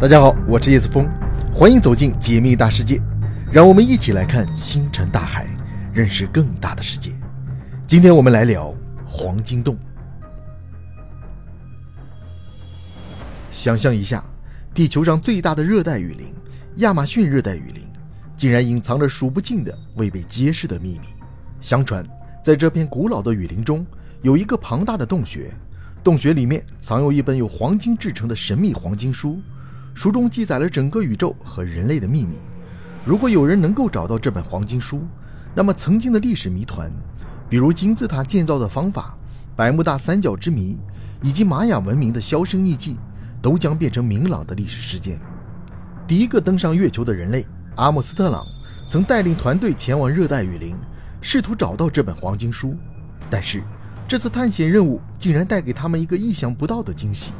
大家好，我是叶子峰，欢迎走进解密大世界，让我们一起来看星辰大海，认识更大的世界。今天我们来聊黄金洞。想象一下，地球上最大的热带雨林——亚马逊热带雨林，竟然隐藏着数不尽的未被揭示的秘密。相传，在这片古老的雨林中，有一个庞大的洞穴，洞穴里面藏有一本由黄金制成的神秘黄金书。书中记载了整个宇宙和人类的秘密。如果有人能够找到这本黄金书，那么曾经的历史谜团，比如金字塔建造的方法、百慕大三角之谜，以及玛雅文明的销声匿迹，都将变成明朗的历史事件。第一个登上月球的人类阿姆斯特朗，曾带领团队前往热带雨林，试图找到这本黄金书。但是，这次探险任务竟然带给他们一个意想不到的惊喜。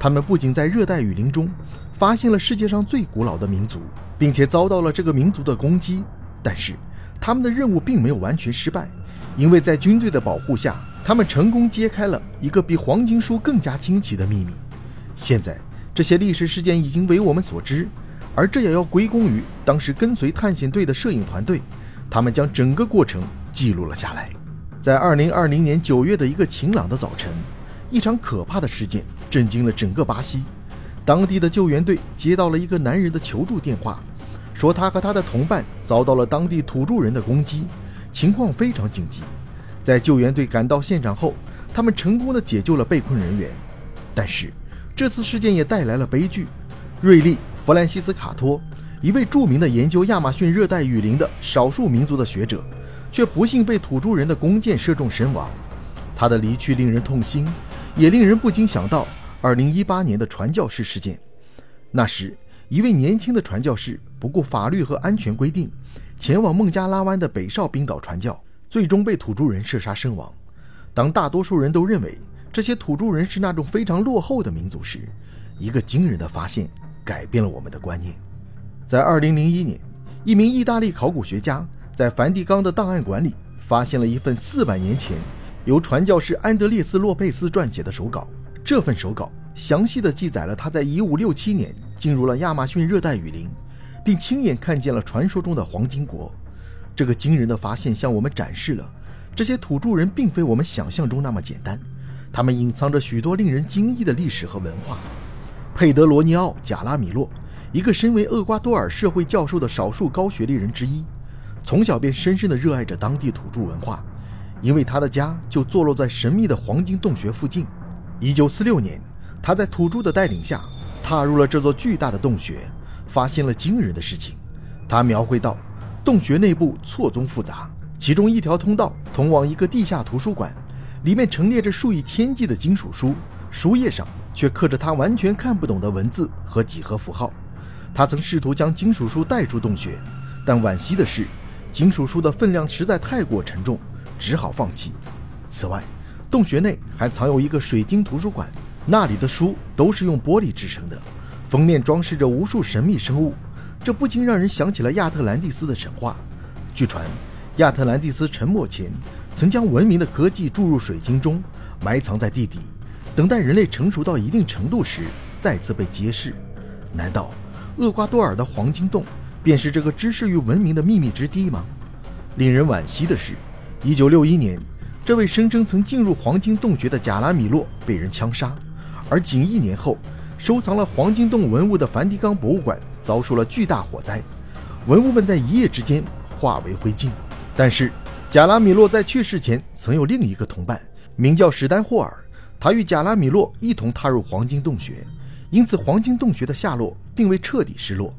他们不仅在热带雨林中，发现了世界上最古老的民族，并且遭到了这个民族的攻击。但是，他们的任务并没有完全失败，因为在军队的保护下，他们成功揭开了一个比黄金书更加惊奇的秘密。现在，这些历史事件已经为我们所知，而这也要归功于当时跟随探险队的摄影团队，他们将整个过程记录了下来。在2020年9月的一个晴朗的早晨，一场可怕的事件震惊了整个巴西。当地的救援队接到了一个男人的求助电话，说他和他的同伴遭到了当地土著人的攻击，情况非常紧急。在救援队赶到现场后，他们成功的解救了被困人员。但是，这次事件也带来了悲剧。瑞利·弗兰西斯卡托，一位著名的研究亚马逊热带雨林的少数民族的学者，却不幸被土著人的弓箭射中身亡。他的离去令人痛心，也令人不禁想到。二零一八年的传教士事件，那时一位年轻的传教士不顾法律和安全规定，前往孟加拉湾的北哨冰岛传教，最终被土著人射杀身亡。当大多数人都认为这些土著人是那种非常落后的民族时，一个惊人的发现改变了我们的观念。在二零零一年，一名意大利考古学家在梵蒂冈的档案馆里发现了一份四百年前由传教士安德烈斯·洛佩斯撰写的手稿。这份手稿详细的记载了他在1567年进入了亚马逊热带雨林，并亲眼看见了传说中的黄金国。这个惊人的发现向我们展示了这些土著人并非我们想象中那么简单，他们隐藏着许多令人惊异的历史和文化。佩德罗尼奥·贾拉米洛，一个身为厄瓜多尔社会教授的少数高学历人之一，从小便深深地热爱着当地土著文化，因为他的家就坐落在神秘的黄金洞穴附近。一九四六年，他在土著的带领下踏入了这座巨大的洞穴，发现了惊人的事情。他描绘道，洞穴内部错综复杂，其中一条通道通往一个地下图书馆，里面陈列着数以千计的金属书，书页上却刻着他完全看不懂的文字和几何符号。他曾试图将金属书带出洞穴，但惋惜的是，金属书的分量实在太过沉重，只好放弃。此外，洞穴内还藏有一个水晶图书馆，那里的书都是用玻璃制成的，封面装饰着无数神秘生物，这不禁让人想起了亚特兰蒂斯的神话。据传，亚特兰蒂斯沉没前曾将文明的科技注入水晶中，埋藏在地底，等待人类成熟到一定程度时再次被揭示。难道厄瓜多尔的黄金洞便是这个知识与文明的秘密之地吗？令人惋惜的是，1961年。这位声称曾进入黄金洞穴的贾拉米洛被人枪杀，而仅一年后，收藏了黄金洞文物的梵蒂冈博物馆遭受了巨大火灾，文物们在一夜之间化为灰烬。但是，贾拉米洛在去世前曾有另一个同伴，名叫史丹霍尔，他与贾拉米洛一同踏入黄金洞穴，因此黄金洞穴的下落并未彻底失落。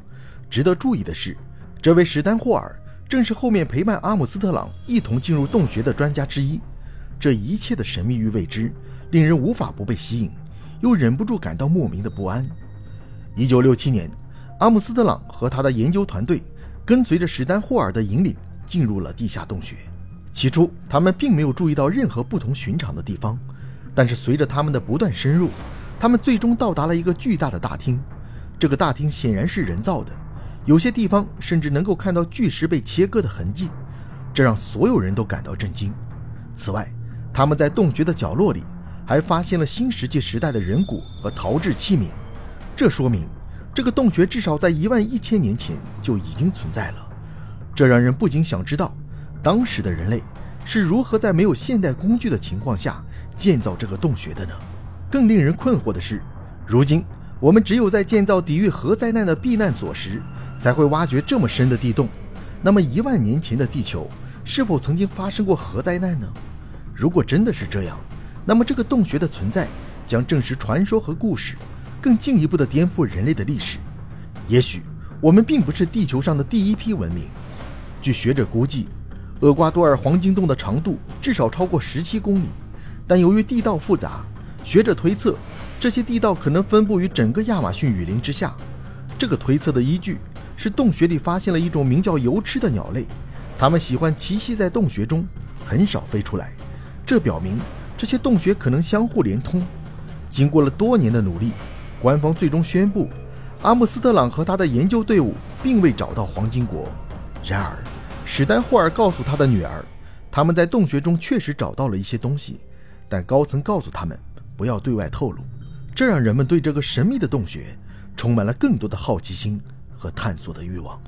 值得注意的是，这位史丹霍尔正是后面陪伴阿姆斯特朗一同进入洞穴的专家之一。这一切的神秘与未知，令人无法不被吸引，又忍不住感到莫名的不安。一九六七年，阿姆斯特朗和他的研究团队跟随着史丹霍尔的引领进入了地下洞穴。起初，他们并没有注意到任何不同寻常的地方，但是随着他们的不断深入，他们最终到达了一个巨大的大厅。这个大厅显然是人造的，有些地方甚至能够看到巨石被切割的痕迹，这让所有人都感到震惊。此外，他们在洞穴的角落里还发现了新石器时代的人骨和陶制器皿，这说明这个洞穴至少在一万一千年前就已经存在了。这让人不禁想知道，当时的人类是如何在没有现代工具的情况下建造这个洞穴的呢？更令人困惑的是，如今我们只有在建造抵御核灾难的避难所时，才会挖掘这么深的地洞。那么一万年前的地球是否曾经发生过核灾难呢？如果真的是这样，那么这个洞穴的存在将证实传说和故事，更进一步的颠覆人类的历史。也许我们并不是地球上的第一批文明。据学者估计，厄瓜多尔黄金洞的长度至少超过十七公里，但由于地道复杂，学者推测这些地道可能分布于整个亚马逊雨林之下。这个推测的依据。是洞穴里发现了一种名叫油翅的鸟类，它们喜欢栖息在洞穴中，很少飞出来。这表明这些洞穴可能相互连通。经过了多年的努力，官方最终宣布，阿姆斯特朗和他的研究队伍并未找到黄金国。然而，史丹霍尔告诉他的女儿，他们在洞穴中确实找到了一些东西，但高层告诉他们不要对外透露。这让人们对这个神秘的洞穴充满了更多的好奇心。和探索的欲望。